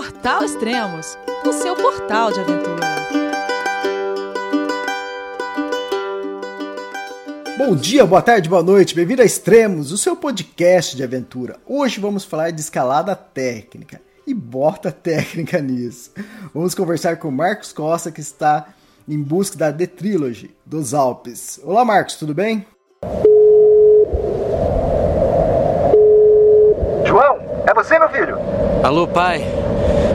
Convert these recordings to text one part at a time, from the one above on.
Portal Extremos, o seu portal de aventura. Bom dia, boa tarde, boa noite, bem-vindo a Extremos, o seu podcast de aventura. Hoje vamos falar de escalada técnica e bota técnica nisso. Vamos conversar com Marcos Costa, que está em busca da The Trilogy dos Alpes. Olá, Marcos, tudo bem? João, é você, meu filho? Alô, pai.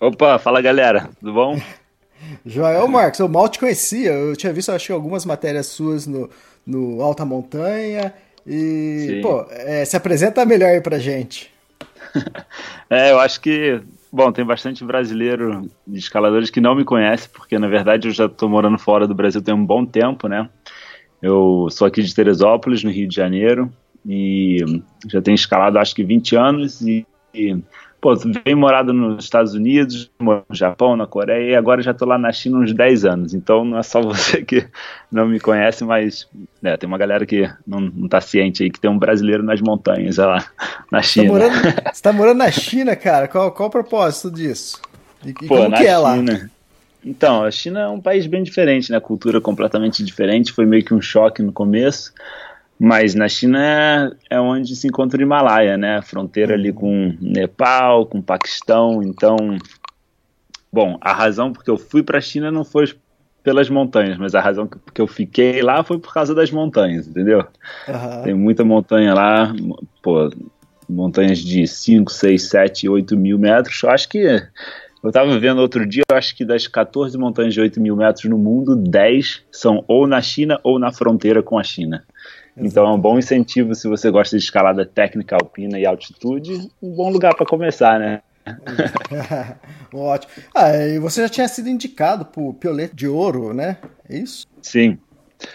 Opa, fala galera, tudo bom? Joel Marcos, eu mal te conhecia. Eu tinha visto, acho que algumas matérias suas no, no Alta Montanha. E, Sim. pô, é, se apresenta melhor aí pra gente. é, eu acho que, bom, tem bastante brasileiro de escaladores que não me conhece, porque na verdade eu já tô morando fora do Brasil tem um bom tempo, né? Eu sou aqui de Teresópolis, no Rio de Janeiro, e já tenho escalado acho que 20 anos e, e pô, vem morado nos Estados Unidos, no Japão, na Coreia, e agora já tô lá na China uns 10 anos. Então não é só você que não me conhece, mas né, tem uma galera que não, não tá ciente aí que tem um brasileiro nas montanhas lá na China. Você tá morando, você tá morando na China, cara? Qual, qual o propósito disso? E, pô, como que é lá? Então, a China é um país bem diferente, né? Cultura completamente diferente. Foi meio que um choque no começo. Mas na China é, onde se encontra o Himalaia, né? Fronteira ali com Nepal, com Paquistão. Então, bom, a razão porque eu fui para a China não foi pelas montanhas, mas a razão que eu fiquei lá foi por causa das montanhas, entendeu? Uhum. Tem muita montanha lá, pô, montanhas de 5, 6, 7, 8 mil metros. Eu acho que eu estava vendo outro dia, eu acho que das 14 montanhas de 8 mil metros no mundo, 10 são ou na China ou na fronteira com a China. Então é um bom incentivo se você gosta de escalada técnica alpina e altitude, um bom lugar para começar, né? Ótimo. Ah, e você já tinha sido indicado por Piolet de Ouro, né? É isso? Sim.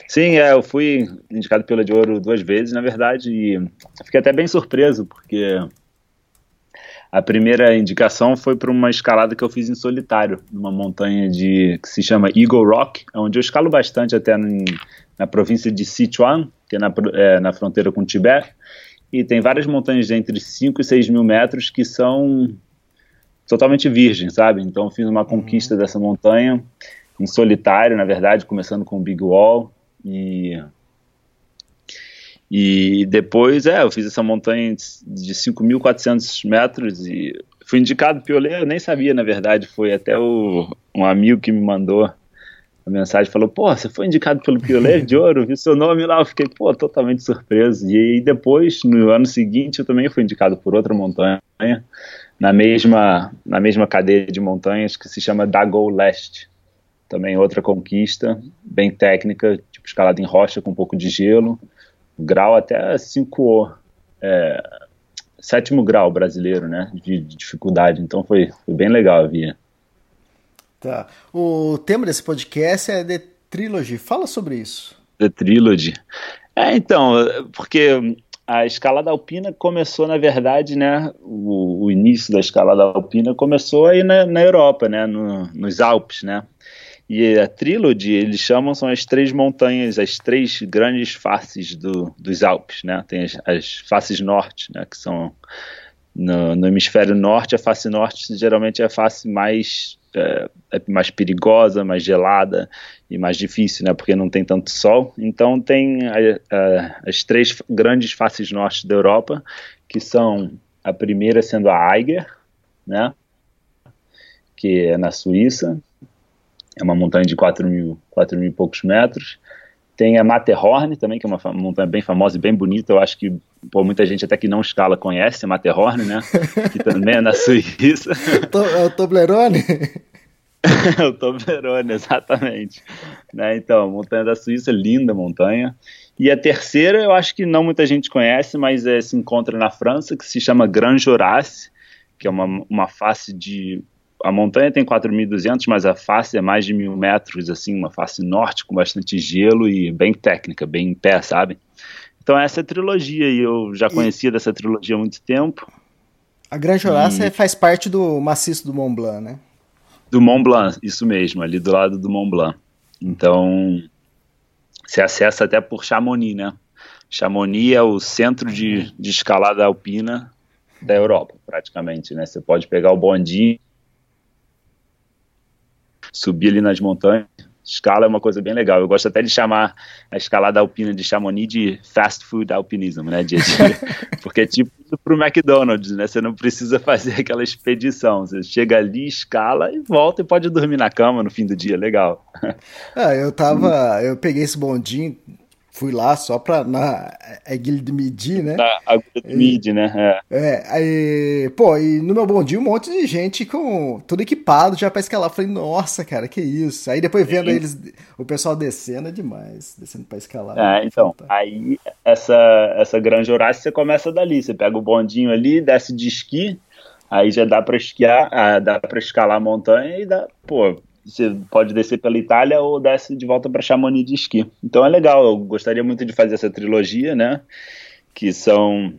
Sim, é, eu fui indicado pela de Ouro duas vezes, na verdade, e fiquei até bem surpreso, porque a primeira indicação foi para uma escalada que eu fiz em solitário, numa montanha de que se chama Eagle Rock, onde eu escalo bastante até na província de Sichuan, que é na, é, na fronteira com o Tibete, e tem várias montanhas de entre 5 e 6 mil metros que são totalmente virgens, sabe? Então fiz uma conquista uhum. dessa montanha em solitário, na verdade, começando com o Big Wall e e depois, é, eu fiz essa montanha de 5.400 metros e fui indicado pioneiro, eu nem sabia, na verdade, foi até o, um amigo que me mandou a mensagem falou, pô, você foi indicado pelo Pioneiro de Ouro, vi seu nome lá, eu fiquei, pô, totalmente surpreso. E depois, no ano seguinte, eu também fui indicado por outra montanha, na mesma, na mesma cadeia de montanhas que se chama Dagou Leste. Também outra conquista, bem técnica, tipo escalada em rocha com um pouco de gelo, grau até 5 é, sétimo grau brasileiro, né, de, de dificuldade. Então foi, foi bem legal a via. Tá. O tema desse podcast é The Trilogy. Fala sobre isso. The Trilogy. É, então, porque a escalada alpina começou, na verdade, né, o, o início da escalada alpina começou aí na, na Europa, né, no, nos Alpes, né, e a Trilogy, eles chamam, são as três montanhas, as três grandes faces do, dos Alpes, né, tem as, as faces norte, né, que são no, no hemisfério norte, a face norte geralmente é a face mais é, é, mais perigosa, mais gelada e mais difícil, né? Porque não tem tanto sol. Então tem a, a, as três grandes faces norte da Europa, que são a primeira sendo a Eiger, né? Que é na Suíça. É uma montanha de 4 mil, 4 mil e poucos metros. Tem a Matterhorn também, que é uma montanha bem famosa e bem bonita. Eu acho que pô, muita gente até que não escala conhece a Matterhorn, né? que também é na Suíça. é o Toblerone? o Toblerone, exatamente. Né? Então, montanha da Suíça, linda montanha. E a terceira, eu acho que não muita gente conhece, mas é, se encontra na França, que se chama Grand Jorace, que é uma, uma face de a montanha tem 4.200, mas a face é mais de mil metros, assim, uma face norte com bastante gelo e bem técnica, bem em pé, sabe? Então essa é a trilogia e eu já conhecia e... dessa trilogia há muito tempo. A Grande Jorassi e... faz parte do maciço do Mont Blanc, né? Do Mont Blanc, isso mesmo, ali do lado do Mont Blanc. Então, se acessa até por Chamonix, né? Chamonix é o centro de, de escalada alpina da Europa, praticamente, né? Você pode pegar o bondinho subir ali nas montanhas. Escala é uma coisa bem legal. Eu gosto até de chamar a escalada alpina de Chamonix de fast food alpinismo, né? De, de, porque é tipo para o McDonald's, né? Você não precisa fazer aquela expedição. Você chega ali, escala e volta e pode dormir na cama no fim do dia. Legal. Ah, eu tava. Eu peguei esse bondinho fui lá só pra na Aguilha de Midi, né? Na Aguilha de Midi, né? É. é, aí, pô, e no meu bondinho um monte de gente com tudo equipado já pra escalar. Falei, nossa, cara, que isso. Aí depois vendo Sim. eles, o pessoal descendo é demais, descendo pra escalar. É, então, aí essa, essa Grande Horácio você começa dali, você pega o bondinho ali, desce de esqui, aí já dá pra esquiar, ah, dá pra escalar a montanha e dá, pô, você pode descer pela Itália ou desce de volta para Chamonix de esqui. Então é legal, eu gostaria muito de fazer essa trilogia, né? Que são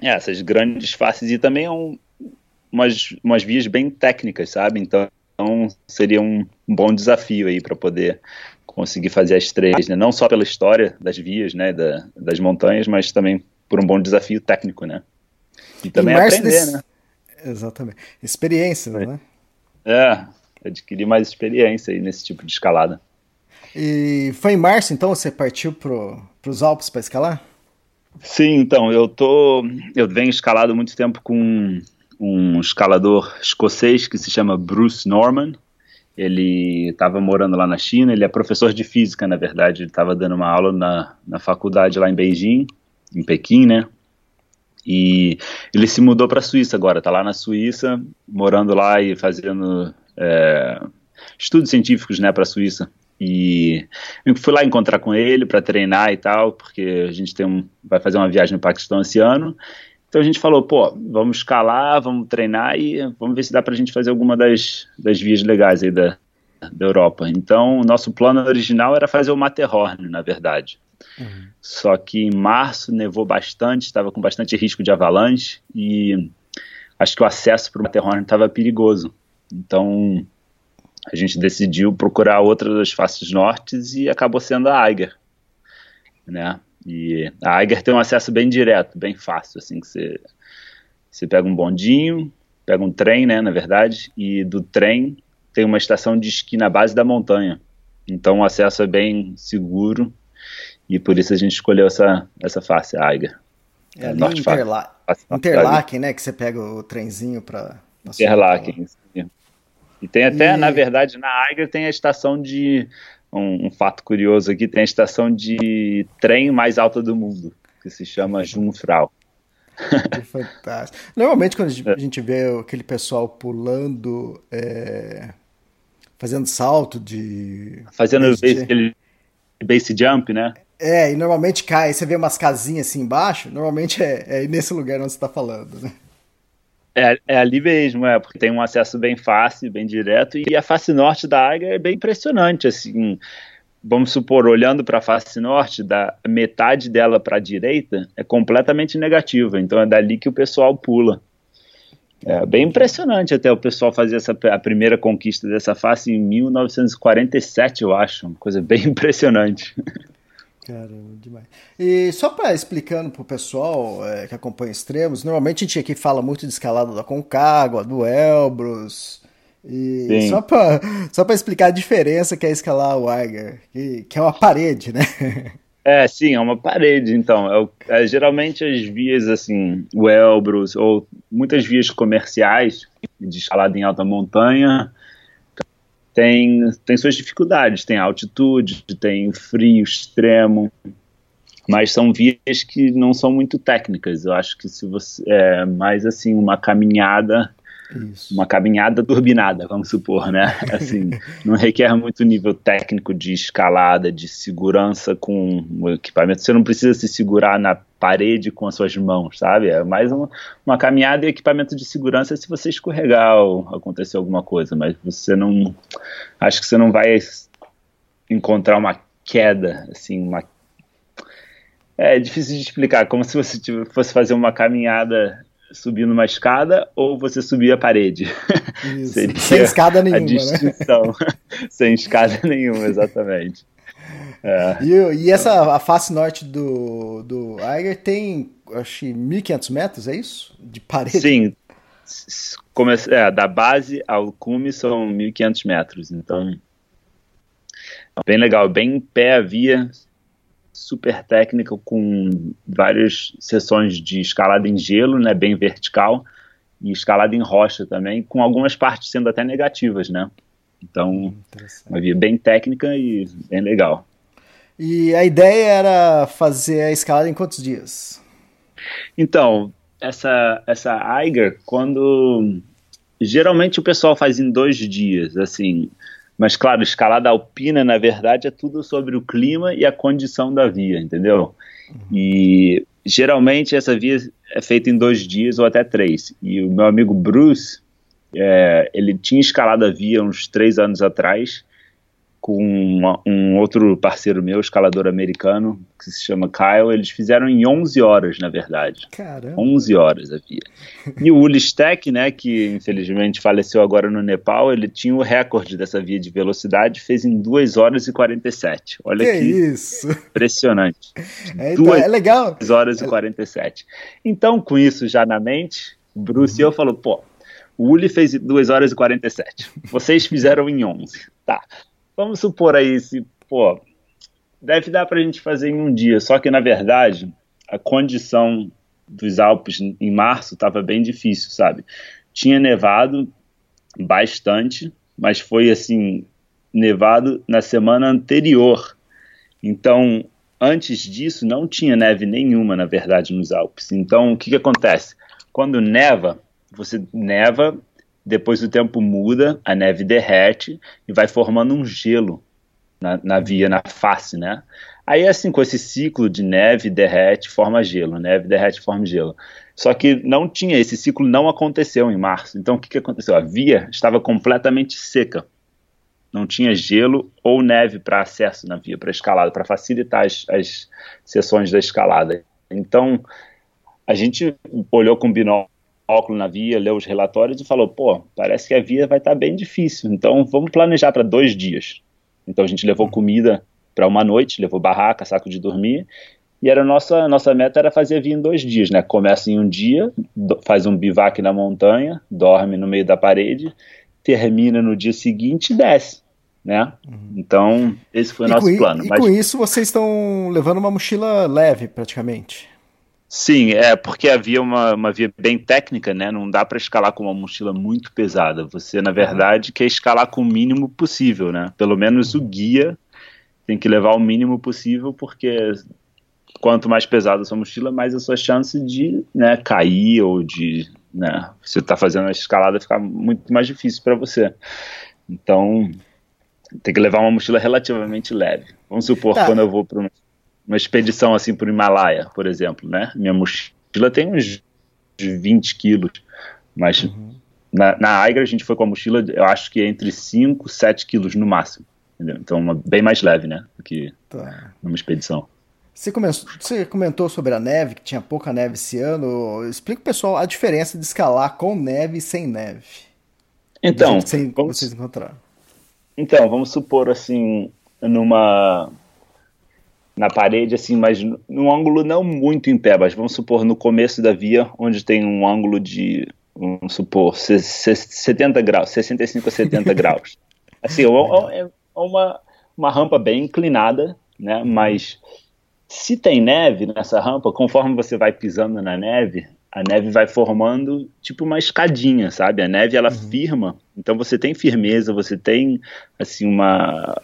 é, essas grandes faces e também é um, umas, umas vias bem técnicas, sabe? Então seria um, bom desafio aí para poder conseguir fazer as três, né? Não só pela história das vias, né? Da, das montanhas, mas também por um bom desafio técnico, né? E também aprender, desse... né? Exatamente. Experiência, né? É, adquirir mais experiência aí nesse tipo de escalada. E foi em março, então, você partiu para os Alpes para escalar? Sim, então, eu tô. Eu venho escalado muito tempo com um escalador escocês que se chama Bruce Norman. Ele estava morando lá na China, ele é professor de física, na verdade, ele estava dando uma aula na, na faculdade lá em Beijing, em Pequim, né? E ele se mudou para a Suíça agora, está lá na Suíça, morando lá e fazendo é, estudos científicos né, para a Suíça. E eu fui lá encontrar com ele para treinar e tal, porque a gente tem um, vai fazer uma viagem no Paquistão esse ano. Então a gente falou, pô, vamos escalar, vamos treinar e vamos ver se dá para a gente fazer alguma das, das vias legais aí da, da Europa. Então o nosso plano original era fazer o Matterhorn, na verdade. Uhum. Só que em março nevou bastante, estava com bastante risco de avalanche e acho que o acesso para o Matterhorn estava perigoso. Então a gente decidiu procurar outra das faces nortes e acabou sendo a Eiger, né? E a Eiger tem um acesso bem direto, bem fácil, assim que você você pega um bondinho, pega um trem, né, na verdade, e do trem tem uma estação de esqui na base da montanha. Então o acesso é bem seguro e por isso a gente escolheu essa essa face, a Eiger. É, é ali Interla Interlaken, né, que você pega o trenzinho para Interlaken, e tem até, e... na verdade, na Aiger tem a estação de. Um, um, fato curioso aqui: tem a estação de trem mais alta do mundo, que se chama Jungfrau. Fantástico. Normalmente, quando a gente vê aquele pessoal pulando, é... fazendo salto de. Fazendo base, aquele base jump, né? É, e normalmente cai, você vê umas casinhas assim embaixo, normalmente é, é nesse lugar onde você está falando, né? É, é, ali mesmo, é, porque tem um acesso bem fácil, bem direto, e a face norte da águia é bem impressionante, assim, vamos supor, olhando para a face norte, da metade dela para a direita é completamente negativa, então é dali que o pessoal pula. É bem impressionante até o pessoal fazer essa, a primeira conquista dessa face em 1947, eu acho, uma coisa bem impressionante. Caramba, demais. E só para explicando pro pessoal é, que acompanha extremos, normalmente a gente aqui fala muito de escalada da Concagua, do Elbrus. E Sim. só para só pra explicar a diferença que é escalar o Eiger, que, que é uma parede, né? É, sim, é uma parede, então. É, é, geralmente as vias, assim, o Elbrus, ou muitas vias comerciais de escalada em alta montanha, tem, tem suas dificuldades, tem altitude, tem frio extremo, mas são vias que não são muito técnicas. Eu acho que se você é mais assim uma caminhada Isso. uma caminhada turbinada, vamos supor, né? Assim, não requer muito nível técnico de escalada, de segurança com o equipamento. Você não precisa se segurar na parede com as suas mãos, sabe? É mais uma, uma caminhada e equipamento de segurança se você escorregar ou acontecer alguma coisa, mas você não. Acho que você não vai encontrar uma queda, assim, uma é difícil de explicar, como se você fosse fazer uma caminhada subindo uma escada ou você subir a parede. Isso, sem escada nenhuma, a né? distinção. Né? sem escada nenhuma, exatamente. É. E, e, essa, a face norte do, do Eiger tem, acho 1.500 metros, é isso? De parede? Sim. Comece, é, da base ao cume são 1.500 metros, então bem legal, bem em pé a via, super técnica com várias sessões de escalada em gelo, né, bem vertical, e escalada em rocha também, com algumas partes sendo até negativas, né? Então, uma via bem técnica e bem legal. E a ideia era fazer a escalada em quantos dias? Então, essa essa Eiger, quando geralmente o pessoal faz em dois dias, assim, mas, claro, escalada alpina, na verdade, é tudo sobre o clima e a condição da via, entendeu? Uhum. E geralmente essa via é feita em dois dias ou até três. E o meu amigo Bruce, é, ele tinha escalado a via uns três anos atrás com uma, um outro parceiro meu, escalador americano, que se chama Kyle, eles fizeram em 11 horas, na verdade. Caramba. 11 horas a via. E o Ulistek, né, que infelizmente faleceu agora no Nepal, ele tinha o recorde dessa via de velocidade, fez em 2 horas e 47. Olha que, que isso. impressionante. É, então, é legal. 2 horas e 47. Então, com isso já na mente, Bruce uhum. e eu falou, pô, o Uli fez 2 horas e 47. Vocês fizeram em 11. Tá vamos supor aí, se, pô, deve dar para a gente fazer em um dia, só que na verdade a condição dos Alpes em março estava bem difícil, sabe? Tinha nevado bastante, mas foi assim, nevado na semana anterior. Então, antes disso, não tinha neve nenhuma, na verdade, nos Alpes. Então, o que, que acontece? Quando neva, você neva depois o tempo muda, a neve derrete e vai formando um gelo na, na via, na face, né? Aí, assim, com esse ciclo de neve, derrete, forma gelo, neve, derrete, forma gelo. Só que não tinha, esse ciclo não aconteceu em março. Então, o que, que aconteceu? A via estava completamente seca. Não tinha gelo ou neve para acesso na via, para escalada, para facilitar as, as sessões da escalada. Então, a gente olhou com binóculo óculos na via, leu os relatórios e falou: pô, parece que a via vai estar tá bem difícil, então vamos planejar para dois dias. Então a gente levou comida para uma noite, levou barraca, saco de dormir, e era nossa nossa meta era fazer a via em dois dias, né? Começa em um dia, faz um bivac na montanha, dorme no meio da parede, termina no dia seguinte e desce. Né? Uhum. Então, esse foi o nosso plano. E mas... com isso, vocês estão levando uma mochila leve, praticamente. Sim, é porque havia uma, uma via bem técnica, né? Não dá para escalar com uma mochila muito pesada. Você, na verdade, quer escalar com o mínimo possível, né? Pelo menos o guia tem que levar o mínimo possível, porque quanto mais pesada a sua mochila, mais a sua chance de né, cair ou de né, você tá fazendo a escalada ficar muito mais difícil para você. Então, tem que levar uma mochila relativamente leve. Vamos supor, tá. quando eu vou para uma expedição assim para o Himalaia, por exemplo, né? Minha mochila tem uns 20 quilos, mas uhum. na, na Aigra a gente foi com a mochila, eu acho que entre 5 e 7 quilos no máximo. Entendeu? Então, uma, bem mais leve, né? Do que tá. numa expedição. Você, começou, você comentou sobre a neve, que tinha pouca neve esse ano. Explica o pessoal a diferença de escalar com neve e sem neve. Então, sem, vamos, vocês encontraram. Então, vamos supor assim, numa na parede, assim, mas num ângulo não muito em pé, mas vamos supor no começo da via, onde tem um ângulo de, vamos supor, 70 graus, 65 a 70 graus. Assim, é, é uma, uma rampa bem inclinada, né, mas se tem neve nessa rampa, conforme você vai pisando na neve, a neve vai formando tipo uma escadinha, sabe? A neve ela uhum. firma, então você tem firmeza, você tem assim uma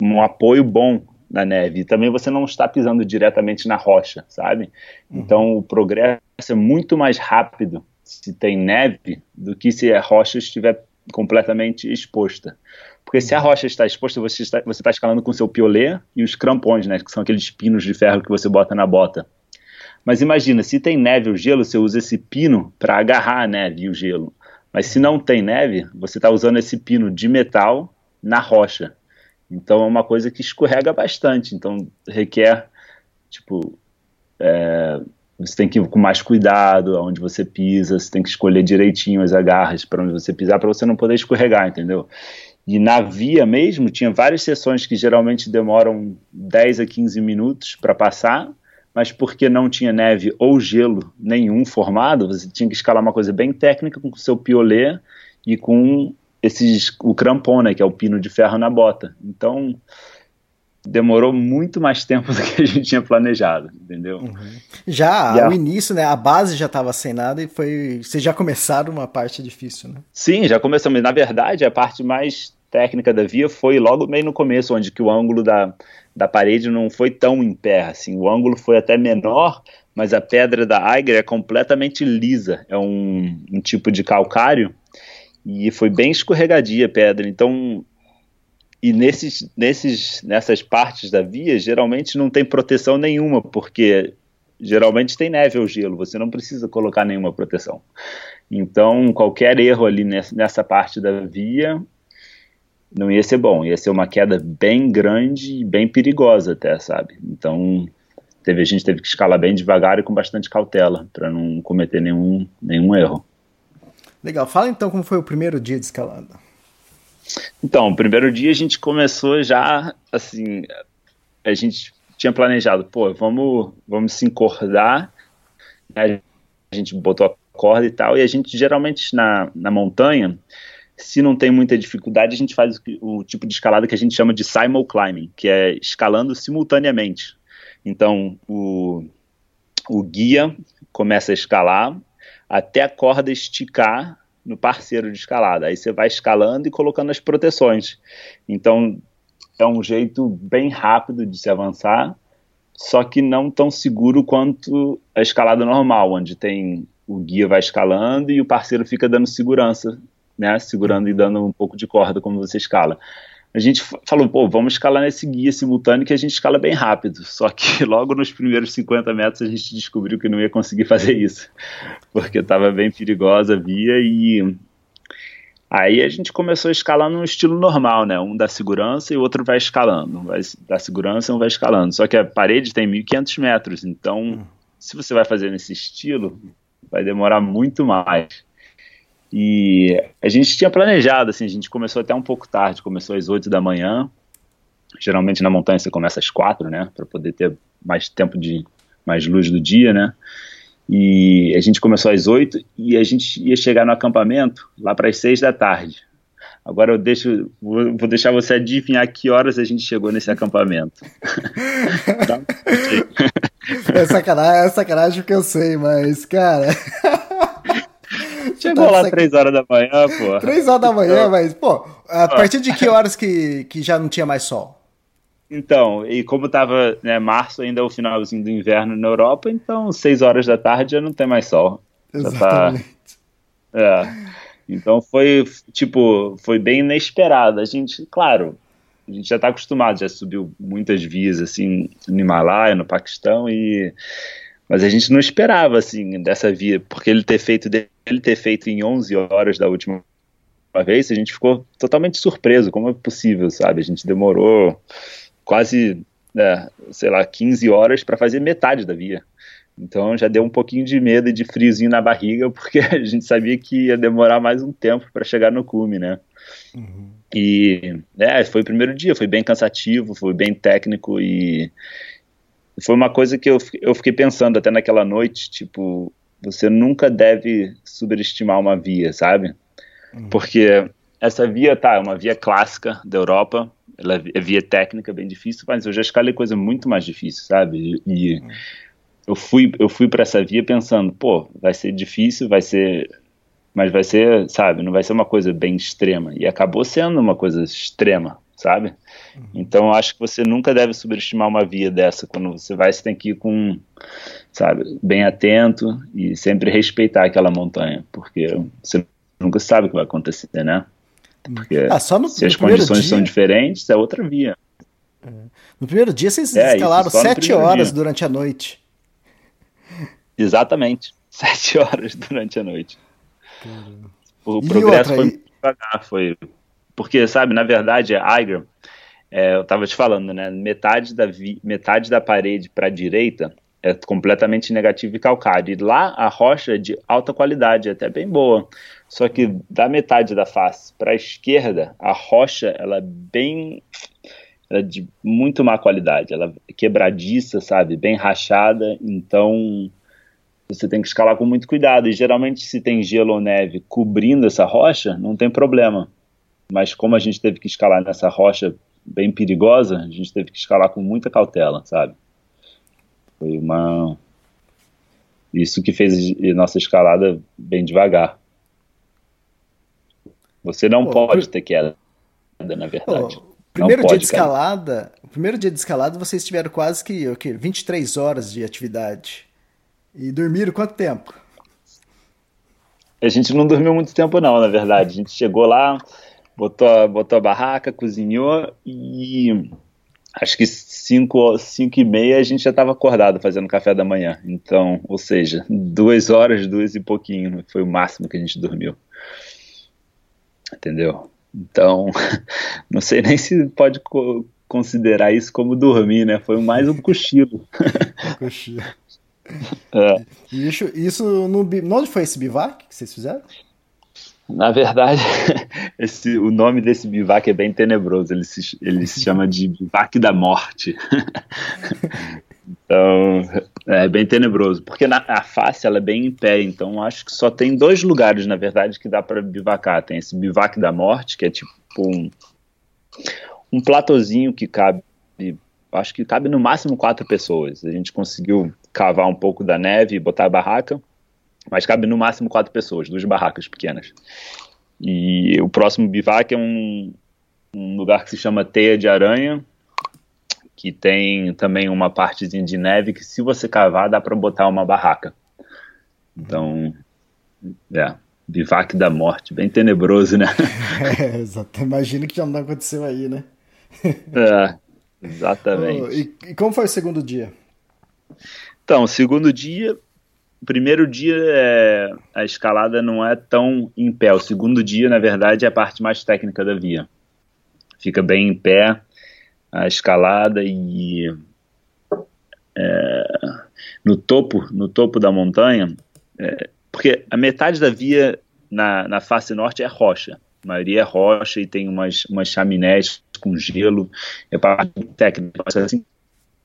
um apoio bom na neve. E também você não está pisando diretamente na rocha, sabe? Uhum. Então o progresso é muito mais rápido se tem neve do que se a rocha estiver completamente exposta. Porque se a rocha está exposta, você está, você está escalando com seu piolê e os crampons, né, que são aqueles pinos de ferro que você bota na bota. Mas imagina, se tem neve ou gelo, você usa esse pino para agarrar a neve e o gelo. Mas se não tem neve, você está usando esse pino de metal na rocha. Então é uma coisa que escorrega bastante. Então requer, tipo, é, você tem que ir com mais cuidado aonde você pisa, você tem que escolher direitinho as agarras para onde você pisar para você não poder escorregar, entendeu? E na via mesmo, tinha várias sessões que geralmente demoram 10 a 15 minutos para passar, mas porque não tinha neve ou gelo nenhum formado, você tinha que escalar uma coisa bem técnica com o seu piolê e com esses, o crampon, né, que é o pino de ferro na bota. Então, demorou muito mais tempo do que a gente tinha planejado, entendeu? Uhum. Já, o início, né, a base já estava sem nada e foi, vocês já começaram uma parte difícil, né? Sim, já começamos. Na verdade, a parte mais técnica da via foi logo meio no começo, onde que o ângulo da, da parede não foi tão em pé, assim, o ângulo foi até menor, mas a pedra da Eiger é completamente lisa, é um, um tipo de calcário, e foi bem escorregadia a pedra, então e nesses, nesses, nessas partes da via, geralmente não tem proteção nenhuma, porque geralmente tem neve ou gelo, você não precisa colocar nenhuma proteção. Então, qualquer erro ali nessa parte da via não ia ser bom, ia ser uma queda bem grande e bem perigosa até, sabe? Então, teve, a gente teve que escalar bem devagar e com bastante cautela, para não cometer nenhum, nenhum erro. Legal, fala então como foi o primeiro dia de escalada. Então, o primeiro dia a gente começou já, assim, a gente tinha planejado, pô, vamos, vamos se encordar, né? a gente botou a corda e tal, e a gente geralmente na, na montanha, se não tem muita dificuldade, a gente faz o, o tipo de escalada que a gente chama de simul climbing, que é escalando simultaneamente. Então, o, o guia começa a escalar até a corda esticar no parceiro de escalada. Aí você vai escalando e colocando as proteções. Então é um jeito bem rápido de se avançar, só que não tão seguro quanto a escalada normal, onde tem o guia vai escalando e o parceiro fica dando segurança, né, segurando e dando um pouco de corda como você escala a gente falou, pô, vamos escalar nesse guia simultâneo que a gente escala bem rápido. Só que logo nos primeiros 50 metros a gente descobriu que não ia conseguir fazer isso, porque estava bem perigosa a via e aí a gente começou a escalar num estilo normal, né? Um da segurança e o outro vai escalando. Um vai da segurança e um vai escalando. Só que a parede tem 1.500 metros, então se você vai fazer nesse estilo, vai demorar muito mais. E a gente tinha planejado, assim, a gente começou até um pouco tarde, começou às 8 da manhã. Geralmente na montanha você começa às 4, né, para poder ter mais tempo de mais luz do dia, né? E a gente começou às 8 e a gente ia chegar no acampamento lá para as 6 da tarde. Agora eu deixo, vou, vou, deixar você adivinhar que horas a gente chegou nesse acampamento. é sacanagem, é sacanagem porque eu sei, mas, cara. Chegou lá três horas da manhã, pô. Três horas da manhã, mas, pô, a partir de que horas que, que já não tinha mais sol? Então, e como tava, né, março ainda é o finalzinho do inverno na Europa, então seis horas da tarde já não tem mais sol. Exatamente. Tá, é. Então foi, tipo, foi bem inesperado. A gente, claro, a gente já está acostumado, já subiu muitas vias, assim, no Himalaia, no Paquistão, e mas a gente não esperava, assim, dessa via, porque ele ter feito ele ter feito em 11 horas da última vez, a gente ficou totalmente surpreso, como é possível, sabe? A gente demorou quase, né, sei lá, 15 horas para fazer metade da via. Então já deu um pouquinho de medo e de friozinho na barriga, porque a gente sabia que ia demorar mais um tempo para chegar no cume, né? Uhum. E é, foi o primeiro dia, foi bem cansativo, foi bem técnico e foi uma coisa que eu, eu fiquei pensando até naquela noite, tipo, você nunca deve superestimar uma via, sabe? Uhum. Porque essa via, tá, é uma via clássica da Europa, ela é via técnica, bem difícil, mas eu já escalei coisa muito mais difícil, sabe? E uhum. eu fui, eu fui para essa via pensando, pô, vai ser difícil, vai ser mas vai ser, sabe, não vai ser uma coisa bem extrema. E acabou sendo uma coisa extrema, sabe? Uhum. Então eu acho que você nunca deve subestimar uma via dessa. Quando você vai, você tem que ir com, sabe, bem atento e sempre respeitar aquela montanha, porque você nunca sabe o que vai acontecer, né? Porque ah, no, se as condições dia... são diferentes, é outra via. É. No primeiro dia vocês é, escalaram sete horas dia. durante a noite. Exatamente. Sete horas durante a noite. O e progresso outra, foi muito devagar, foi. Porque, sabe, na verdade, a é, eu estava te falando, né? Metade da, vi... metade da parede para a direita é completamente negativo e calcário. E lá a rocha é de alta qualidade, até bem boa. Só que da metade da face para a esquerda, a rocha ela é bem ela é de muito má qualidade, ela é quebradiça, sabe, bem rachada, então você tem que escalar com muito cuidado. E geralmente, se tem gelo ou neve cobrindo essa rocha, não tem problema. Mas como a gente teve que escalar nessa rocha bem perigosa, a gente teve que escalar com muita cautela, sabe? Foi uma. Isso que fez a nossa escalada bem devagar. Você não Pô, pode ter queda, na verdade. Pô, primeiro dia de escalada, o primeiro dia de escalada vocês tiveram quase que o quê? 23 horas de atividade. E dormiram quanto tempo? A gente não dormiu muito tempo não, na verdade. A gente chegou lá, botou, botou a barraca, cozinhou e acho que 5 cinco e meia a gente já estava acordado fazendo café da manhã. Então, ou seja, duas horas, duas e pouquinho, foi o máximo que a gente dormiu. Entendeu? Então, não sei nem se pode co considerar isso como dormir, né? Foi mais um cochilo. Um cochilo. É. Isso, isso no, onde foi esse bivac que vocês fizeram? Na verdade, esse, o nome desse bivac é bem tenebroso. Ele se, ele se chama de bivac da morte. então, é bem tenebroso. Porque na, a face ela é bem em pé. Então, acho que só tem dois lugares, na verdade, que dá para bivacar. Tem esse bivac da morte, que é tipo um, um platozinho que cabe. Acho que cabe no máximo quatro pessoas. A gente conseguiu cavar um pouco da neve e botar a barraca, mas cabe no máximo quatro pessoas, duas barracas pequenas. E o próximo bivac é um, um lugar que se chama Teia de Aranha, que tem também uma partezinha de neve que se você cavar dá para botar uma barraca. Então, é, bivac da morte, bem tenebroso, né? É, exato. Imagina que já não aconteceu aí, né? É, exatamente. Oh, e, e como foi o segundo dia? Então, segundo dia, o primeiro dia é, a escalada não é tão em pé. O segundo dia, na verdade, é a parte mais técnica da via. Fica bem em pé a escalada e é, no topo, no topo da montanha, é, porque a metade da via na, na face norte é rocha. A maioria é rocha e tem umas, umas chaminés com gelo. É parte técnica. Assim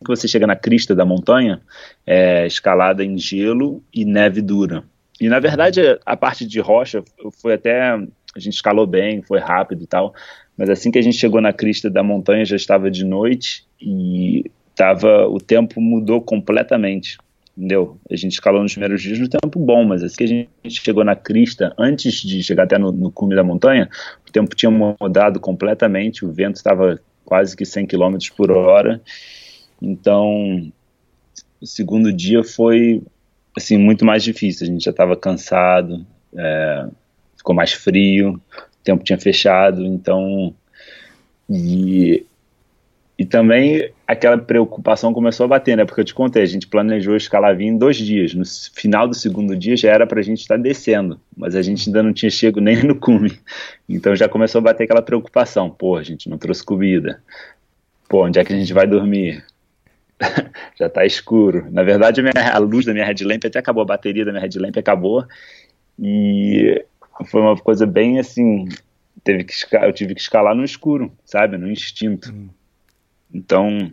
que você chega na crista da montanha, é escalada em gelo e neve dura. E na verdade a parte de rocha foi até a gente escalou bem, foi rápido e tal, mas assim que a gente chegou na crista da montanha já estava de noite e tava o tempo mudou completamente. Entendeu? A gente escalou nos primeiros dias no tempo bom, mas assim que a gente chegou na crista, antes de chegar até no, no cume da montanha, o tempo tinha mudado completamente, o vento estava quase que 100 km por hora, então, o segundo dia foi assim muito mais difícil. A gente já estava cansado, é, ficou mais frio, o tempo tinha fechado, então e, e também aquela preocupação começou a bater, né? Porque eu te contei, a gente planejou escalar em dois dias. No final do segundo dia já era para a gente estar descendo, mas a gente ainda não tinha chego nem no cume. Então já começou a bater aquela preocupação. Pô, a gente não trouxe comida. Pô, onde é que a gente vai dormir? já está escuro. Na verdade, a, minha, a, luz da minha headlamp até acabou, a bateria da minha headlamp acabou. E foi uma coisa bem assim. Teve que eu tive que escalar no escuro, sabe? No instinto. Hum. Então,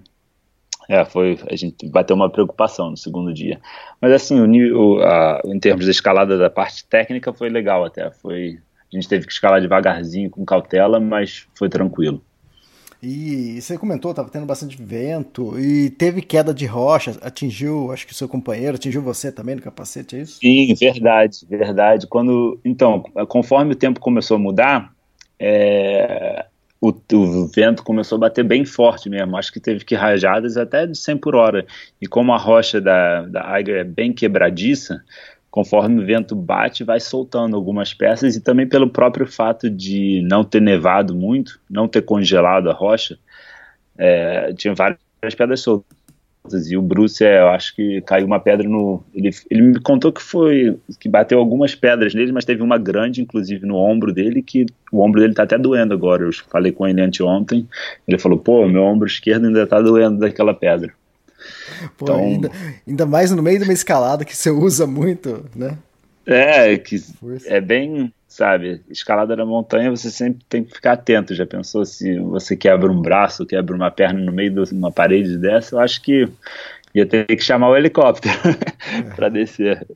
é, foi, a gente bateu uma preocupação no segundo dia. Mas assim, o nível, a, em termos de escalada da parte técnica foi legal até. Foi, a gente teve que escalar devagarzinho, com cautela, mas foi tranquilo. E você comentou, estava tendo bastante vento e teve queda de rocha, atingiu, acho que o seu companheiro, atingiu você também no capacete, é isso? Sim, verdade, verdade. Quando, então, conforme o tempo começou a mudar, é, o, o, vento começou a bater bem forte mesmo. Acho que teve que rajadas até de 100 por hora. E como a rocha da, da é bem quebradiça, conforme o vento bate, vai soltando algumas peças. E também pelo próprio fato de não ter nevado muito, não ter congelado a rocha, é, tinha várias pedras soltas. E o Bruce, é, eu acho que caiu uma pedra no. Ele, ele me contou que foi. que bateu algumas pedras nele, mas teve uma grande, inclusive, no ombro dele, que o ombro dele tá até doendo agora. Eu falei com ele anteontem. Ele falou: pô, meu ombro esquerdo ainda tá doendo daquela pedra. Pô, então, ainda, ainda mais no meio de uma escalada que você usa muito, né? É, que Força. é bem sabe? Escalada na montanha você sempre tem que ficar atento. Já pensou se você quebra um braço, quebra uma perna no meio de uma parede dessa? Eu acho que ia ter que chamar o helicóptero para descer.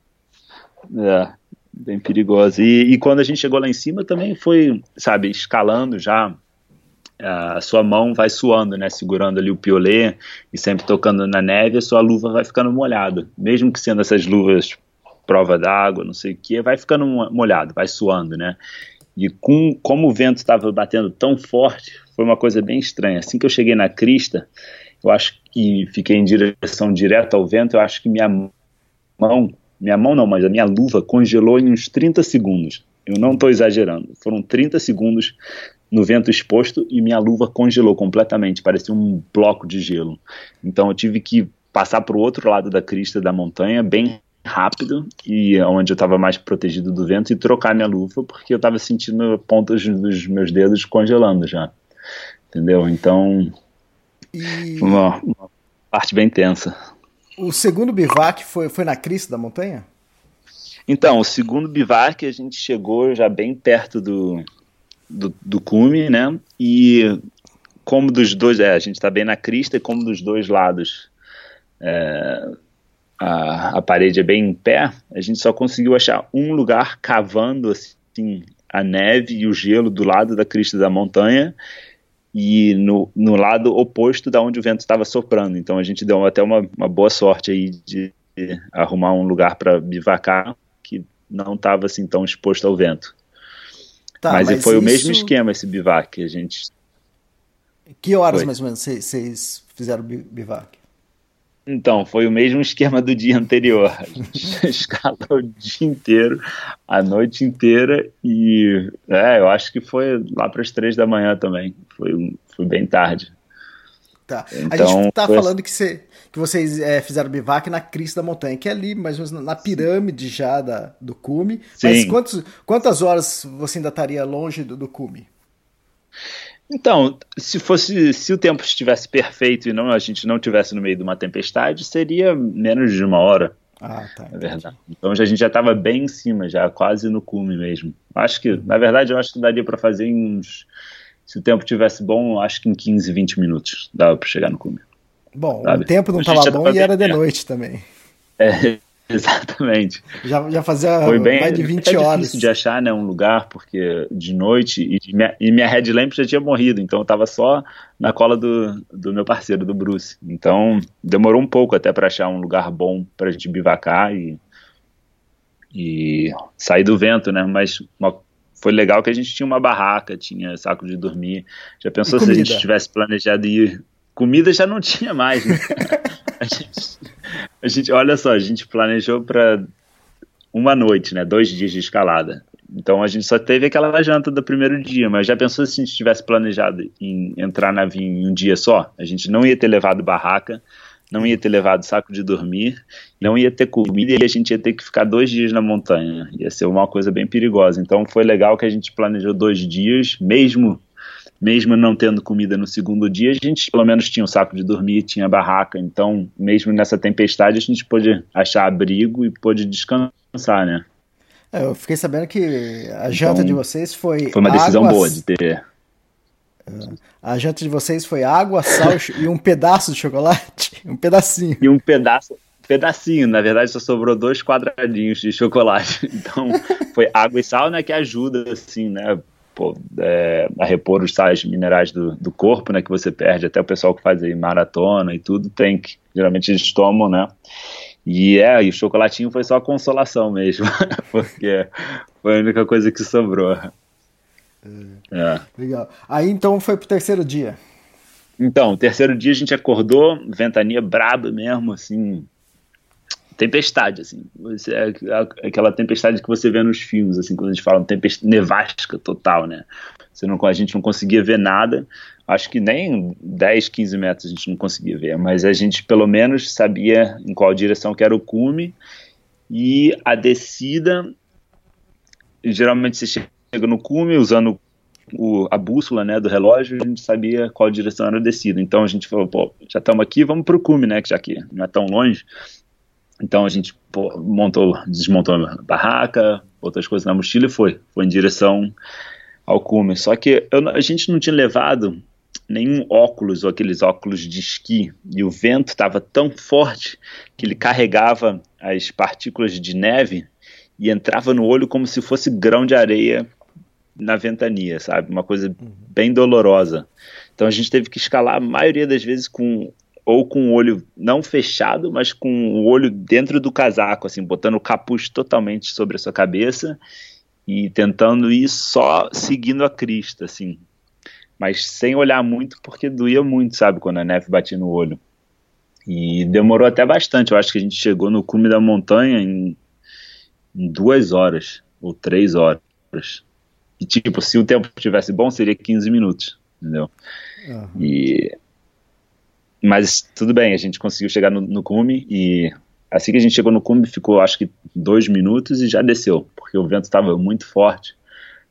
É, bem perigoso. E, e, quando a gente chegou lá em cima também foi, sabe, escalando já. A sua mão vai suando, né? Segurando ali o piolê e sempre tocando na neve, a sua luva vai ficando molhada. Mesmo que sendo essas luvas prova d'água, não sei o que, vai ficando molhado, vai suando, né? E com, como o vento estava batendo tão forte, foi uma coisa bem estranha. Assim que eu cheguei na crista, eu acho que fiquei em direção direta ao vento, eu acho que minha mão, minha mão não, mas a minha luva congelou em uns 30 segundos. Eu não estou exagerando. Foram 30 segundos no vento exposto e minha luva congelou completamente, parecia um bloco de gelo. Então eu tive que passar para o outro lado da crista da montanha, bem rápido e onde eu estava mais protegido do vento e trocar minha luva porque eu estava sentindo pontas dos meus dedos congelando já, entendeu? Então, e... uma, uma, parte bem tensa. O segundo bivac foi, foi na crista da montanha? Então, o segundo bivac a gente chegou já bem perto do, do, do cume, né? E como dos dois, é, a gente está bem na crista e como dos dois lados é, a, a parede é bem em pé, a gente só conseguiu achar um lugar cavando assim a neve e o gelo do lado da crista da montanha e no, no lado oposto da onde o vento estava soprando. Então a gente deu até uma, uma boa sorte aí de, arrumar um lugar para bivacar que não estava assim tão exposto ao vento. Tá, mas, mas, foi isso... o mesmo esquema esse bivac. A gente. Que horas foi. mais ou menos vocês fizeram bivac? Então, foi o mesmo esquema do dia anterior. A gente escalou o dia inteiro, a noite inteira e é, eu acho que foi lá para as três da manhã também. Foi, foi bem tarde. Tá. Então, a gente tá foi... falando que, cê, que vocês é, fizeram bivac na crista da montanha, que é ali, mais ou menos na pirâmide já da, do cume. Sim. Mas quantos, quantas horas você ainda estaria longe do, do cume? Então, se fosse, se o tempo estivesse perfeito e não a gente não tivesse no meio de uma tempestade, seria menos de uma hora. Ah, tá. É verdade. Então já, a gente já estava bem em cima, já quase no cume mesmo. Acho que, na verdade, eu acho que daria para fazer em uns. Se o tempo tivesse bom, acho que em 15, 20 minutos dava para chegar no cume. Bom, sabe? o tempo não estava bom e era de noite também. É, Exatamente. Já, já fazia Foi bem, mais de 20 é horas. difícil de achar né, um lugar, porque de noite, e minha, e minha headlamp já tinha morrido, então eu tava só na cola do, do meu parceiro, do Bruce. Então demorou um pouco até para achar um lugar bom pra gente bivacar e, e sair do vento, né? Mas uma, foi legal que a gente tinha uma barraca, tinha saco de dormir. Já pensou se a gente tivesse planejado ir? Comida já não tinha mais, né? a gente a gente, olha só, a gente planejou para uma noite, né? Dois dias de escalada. Então a gente só teve aquela janta do primeiro dia, mas já pensou se a gente tivesse planejado em entrar na vinha em um dia só? A gente não ia ter levado barraca, não ia ter levado saco de dormir, não ia ter comida e a gente ia ter que ficar dois dias na montanha. Ia ser uma coisa bem perigosa. Então foi legal que a gente planejou dois dias, mesmo mesmo não tendo comida no segundo dia, a gente pelo menos tinha um saco de dormir, tinha barraca, então mesmo nessa tempestade a gente pôde achar abrigo e pôde descansar, né? É, eu fiquei sabendo que a janta então, de vocês foi. Foi uma decisão boa de ter. É, a janta de vocês foi água, sal e um pedaço de chocolate? Um pedacinho. E um pedaço, pedacinho, na verdade só sobrou dois quadradinhos de chocolate. Então foi água e sal, né, que ajuda, assim, né, pô, é, a repor os sais minerais do, do corpo, né, que você perde, até o pessoal que faz aí maratona e tudo tem que, geralmente eles tomam, né, e é, e o chocolatinho foi só consolação mesmo, porque foi a única coisa que sobrou. É. Legal. Aí então foi pro terceiro dia. Então, terceiro dia a gente acordou, ventania braba mesmo, assim, tempestade, assim. É, é aquela tempestade que você vê nos filmes, assim, quando a gente fala tempestade nevástica total, né? Você não, a gente não conseguia ver nada, acho que nem 10, 15 metros a gente não conseguia ver, mas a gente pelo menos sabia em qual direção que era o cume e a descida, geralmente você chega no cume usando o, a bússola né, do relógio, a gente sabia qual direção era a descida. Então a gente falou, pô, já estamos aqui, vamos para o cume, né, que já que não é tão longe. Então a gente montou, desmontou a barraca, outras coisas na mochila e foi, foi em direção ao cume. Só que eu, a gente não tinha levado nenhum óculos ou aqueles óculos de esqui e o vento estava tão forte que ele carregava as partículas de neve e entrava no olho como se fosse grão de areia na ventania, sabe? Uma coisa bem dolorosa. Então a gente teve que escalar a maioria das vezes com ou com o olho não fechado, mas com o olho dentro do casaco, assim, botando o capuz totalmente sobre a sua cabeça e tentando ir só seguindo a crista, assim. Mas sem olhar muito, porque doía muito, sabe, quando a neve batia no olho. E demorou até bastante. Eu acho que a gente chegou no cume da montanha em, em duas horas ou três horas. E, tipo, se o tempo estivesse bom, seria 15 minutos, entendeu? Uhum. E... Mas tudo bem, a gente conseguiu chegar no, no cume e assim que a gente chegou no cume, ficou acho que dois minutos e já desceu, porque o vento estava muito forte,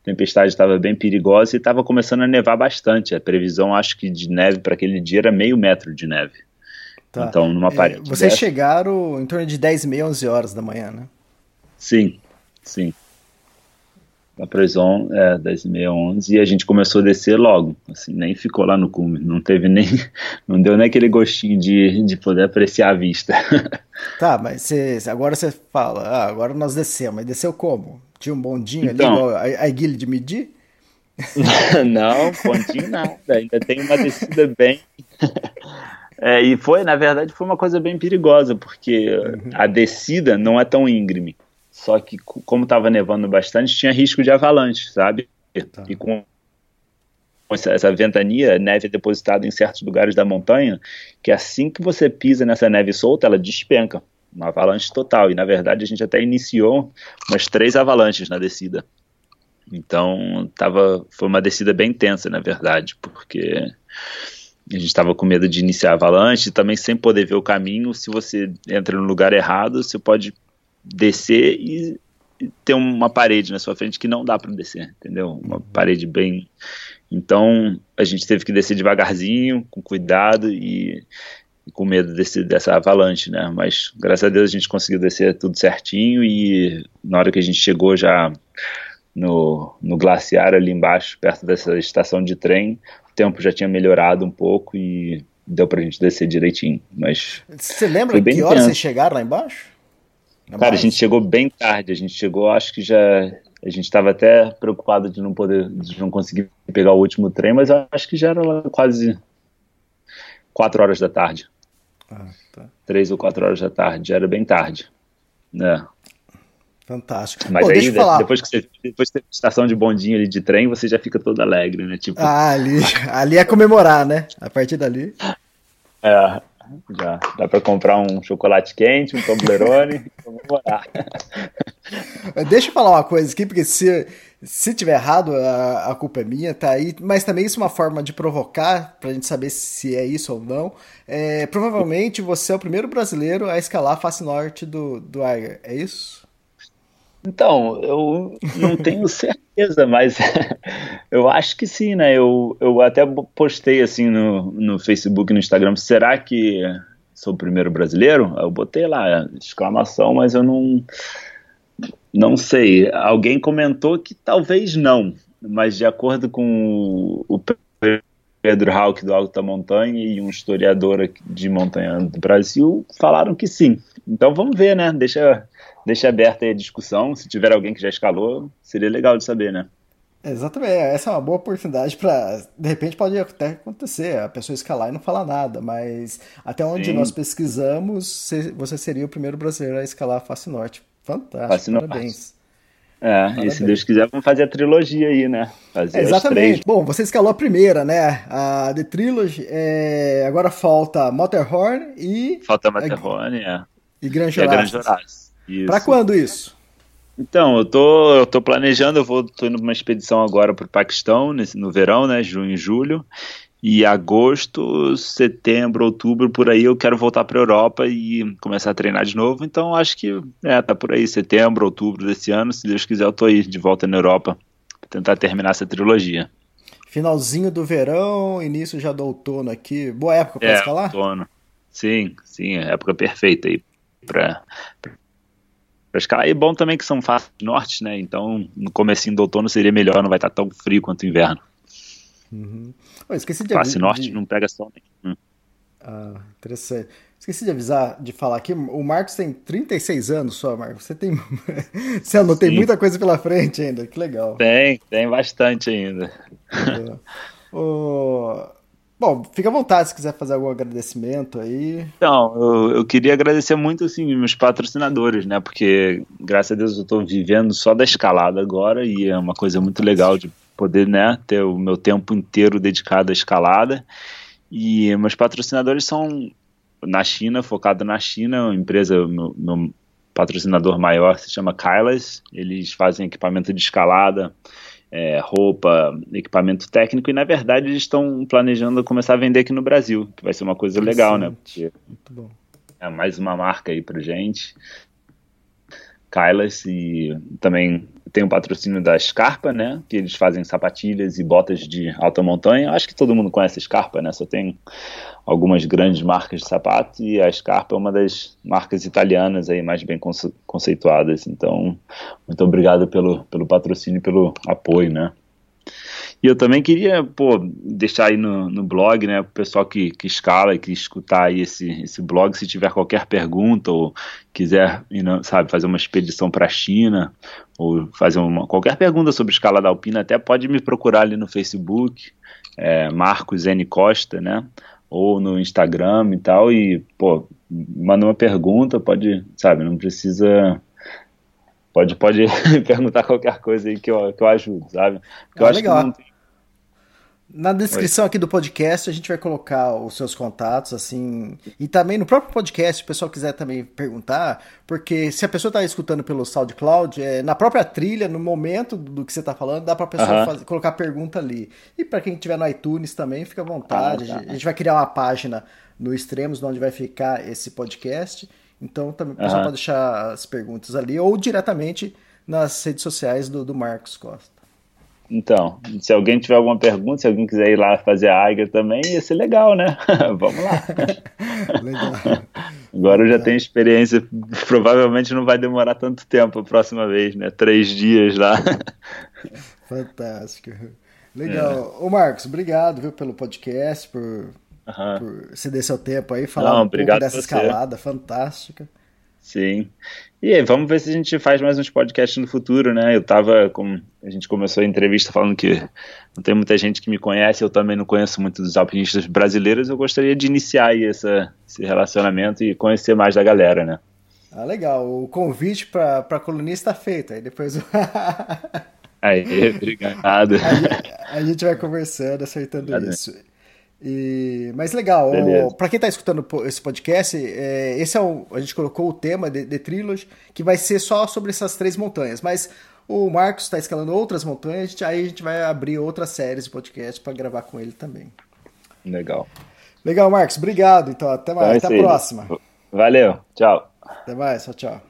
a tempestade estava bem perigosa e estava começando a nevar bastante. A previsão, acho que de neve para aquele dia era meio metro de neve. Tá. Então, numa é, parede. Vocês dessa... chegaram em torno de 10 e meia, 11 horas da manhã, né? Sim, sim da Preson, é, 10 e meia, 11, e a gente começou a descer logo, assim, nem ficou lá no cume, não teve nem, não deu nem aquele gostinho de, de poder apreciar a vista. Tá, mas cê, agora você fala, ah, agora nós descemos, mas desceu como? Tinha um bondinho então, ali, igual a, a guilha de medir? não, bondinho nada, ainda tem uma descida bem... É, e foi, na verdade, foi uma coisa bem perigosa, porque uhum. a descida não é tão íngreme. Só que, como estava nevando bastante, tinha risco de avalanche, sabe? Tá. E com essa, essa ventania, neve é depositada em certos lugares da montanha, que assim que você pisa nessa neve solta, ela despenca. Uma avalanche total. E, na verdade, a gente até iniciou umas três avalanches na descida. Então, tava, foi uma descida bem tensa, na verdade, porque a gente estava com medo de iniciar a avalanche, também sem poder ver o caminho. Se você entra no lugar errado, você pode descer e, ter uma parede na sua frente que não dá para descer, entendeu? Uma parede bem. Então a gente teve que descer devagarzinho, com cuidado e, e com medo desse, dessa avalanche, né? Mas graças a Deus a gente conseguiu descer tudo certinho e na hora que a gente chegou já no, no glaciar ali embaixo, perto dessa estação de trem, o tempo já tinha melhorado um pouco e deu pra gente descer direitinho. Mas você lembra que horas vocês chegaram lá embaixo? Cara, a gente chegou bem tarde, a gente chegou, acho que já. A gente estava até preocupado de não poder, de não conseguir pegar o último trem, mas acho que já era quase 4 horas da tarde. Ah, tá. 3 ou 4 horas da tarde, já era bem tarde. Né? Fantástico. Mas Pô, aí, depois que você depois que estação de bondinho ali de trem, você já fica todo alegre, né? Tipo... Ah, ali, ali é comemorar, né? A partir dali. É, já dá para comprar um chocolate quente, um Toblerone comemorar. Deixa eu falar uma coisa aqui, porque se, se tiver errado, a, a, culpa é minha, tá aí. Mas também isso é uma forma de provocar, pra gente saber se é isso ou não. É, provavelmente você é o primeiro brasileiro a escalar a face norte do, do Eiger, é isso? Então, eu não tenho certeza, mas eu acho que sim, né? Eu, eu até postei assim no, no Facebook e no Instagram, será que sou o primeiro brasileiro? Eu botei lá, exclamação, mas eu não, não sei. Alguém comentou que talvez não, mas de acordo com o Pedro Hauck do Alto da Montanha e um historiador de montanha do Brasil falaram que sim. Então vamos ver, né? Deixa deixa aberta aí a discussão. Se tiver alguém que já escalou, seria legal de saber, né? Exatamente, essa é uma boa oportunidade para. De repente pode até acontecer, a pessoa escalar e não falar nada, mas até onde Sim. nós pesquisamos, você seria o primeiro brasileiro a escalar a face norte. Fantástico, face parabéns. É, Parabéns. e se Deus quiser, vamos fazer a trilogia aí, né? Fazer é, exatamente. Bom, você escalou a primeira, né? A The Trilogy. É... Agora falta Matterhorn e. Falta Matterhorn, é. E Gran Horácio. Pra quando isso? Então, eu tô, eu tô planejando, eu vou tô indo pra uma expedição agora pro Paquistão, nesse, no verão, né? Junho e julho. E agosto, setembro, outubro, por aí eu quero voltar para a Europa e começar a treinar de novo. Então acho que é, tá por aí, setembro, outubro desse ano. Se Deus quiser, eu tô aí de volta na Europa para tentar terminar essa trilogia. Finalzinho do verão, início já do outono aqui. Boa época para é, escalar? Outono. Sim, sim, é época perfeita aí para para escalar. E bom também que são faces norte, né? Então no comecinho do outono seria melhor, não vai estar tão frio quanto o inverno. Uhum. Oh, esqueci de norte de... não pega sol nenhum. Ah, interessante. Esqueci de avisar, de falar aqui, o Marcos tem 36 anos só, Marcos. Você tem. Você não tem muita coisa pela frente ainda, que legal. Tem, tem bastante ainda. É. o... Bom, fica à vontade se quiser fazer algum agradecimento aí. Então, eu, eu queria agradecer muito, assim, meus patrocinadores, né? Porque, graças a Deus, eu estou vivendo só da escalada agora e é uma coisa muito legal de poder né, ter o meu tempo inteiro dedicado à escalada. E meus patrocinadores são na China, focado na China, uma empresa, meu, meu patrocinador maior se chama Kailas, eles fazem equipamento de escalada, é, roupa, equipamento técnico, e na verdade eles estão planejando começar a vender aqui no Brasil, que vai ser uma coisa legal, né? Porque Muito bom. É mais uma marca aí pra gente. Kailas e também tem o patrocínio da Scarpa, né? Que eles fazem sapatilhas e botas de alta montanha. Acho que todo mundo conhece a Scarpa, né? Só tem algumas grandes marcas de sapato e a Scarpa é uma das marcas italianas aí mais bem conceituadas. Então, muito obrigado pelo, pelo patrocínio e pelo apoio, né? E eu também queria, pô, deixar aí no, no blog, né, o pessoal que, que escala e que escutar aí esse, esse blog, se tiver qualquer pergunta ou quiser, sabe, fazer uma expedição para a China ou fazer uma, qualquer pergunta sobre escala da alpina, até pode me procurar ali no Facebook, é, Marcos N. Costa, né, ou no Instagram e tal, e, pô, manda uma pergunta, pode, sabe, não precisa pode, pode perguntar qualquer coisa aí que eu, que eu ajudo, sabe? Porque ah, eu acho legal. que não tem, na descrição aqui do podcast a gente vai colocar os seus contatos, assim, e também no próprio podcast, se o pessoal quiser também perguntar, porque se a pessoa está escutando pelo SoundCloud, é, na própria trilha, no momento do que você está falando, dá para a pessoa fazer, colocar pergunta ali. E para quem estiver no iTunes também, fica à vontade. Ah, tá. A gente vai criar uma página no Extremos, onde vai ficar esse podcast. Então também o pessoal pode deixar as perguntas ali, ou diretamente nas redes sociais do, do Marcos Costa. Então, se alguém tiver alguma pergunta, se alguém quiser ir lá fazer a águia também, ia ser legal, né? Vamos lá. legal. Agora eu já tenho experiência, provavelmente não vai demorar tanto tempo a próxima vez, né? Três dias lá. Fantástico. Legal. É. Ô Marcos, obrigado viu, pelo podcast, por, uhum. por ceder seu tempo aí, falar não, um pouco dessa escalada fantástica. Sim. E aí, vamos ver se a gente faz mais uns podcasts no futuro, né? Eu tava com. A gente começou a entrevista falando que não tem muita gente que me conhece, eu também não conheço muito dos alpinistas brasileiros. Eu gostaria de iniciar aí essa, esse relacionamento e conhecer mais da galera, né? Ah, legal. O convite para colunista está feito. Aí depois. aí, obrigado. A, a, gente vai conversando, acertando obrigado. isso. E, mas legal, para quem está escutando esse podcast, é, esse é o, a gente colocou o tema de, de Trilogy, que vai ser só sobre essas três montanhas. Mas o Marcos está escalando outras montanhas, aí a gente vai abrir outras séries de podcast para gravar com ele também. Legal. Legal, Marcos. Obrigado. Então, até mais. Então, até a próxima. Valeu. Tchau. Até mais. Tchau, tchau.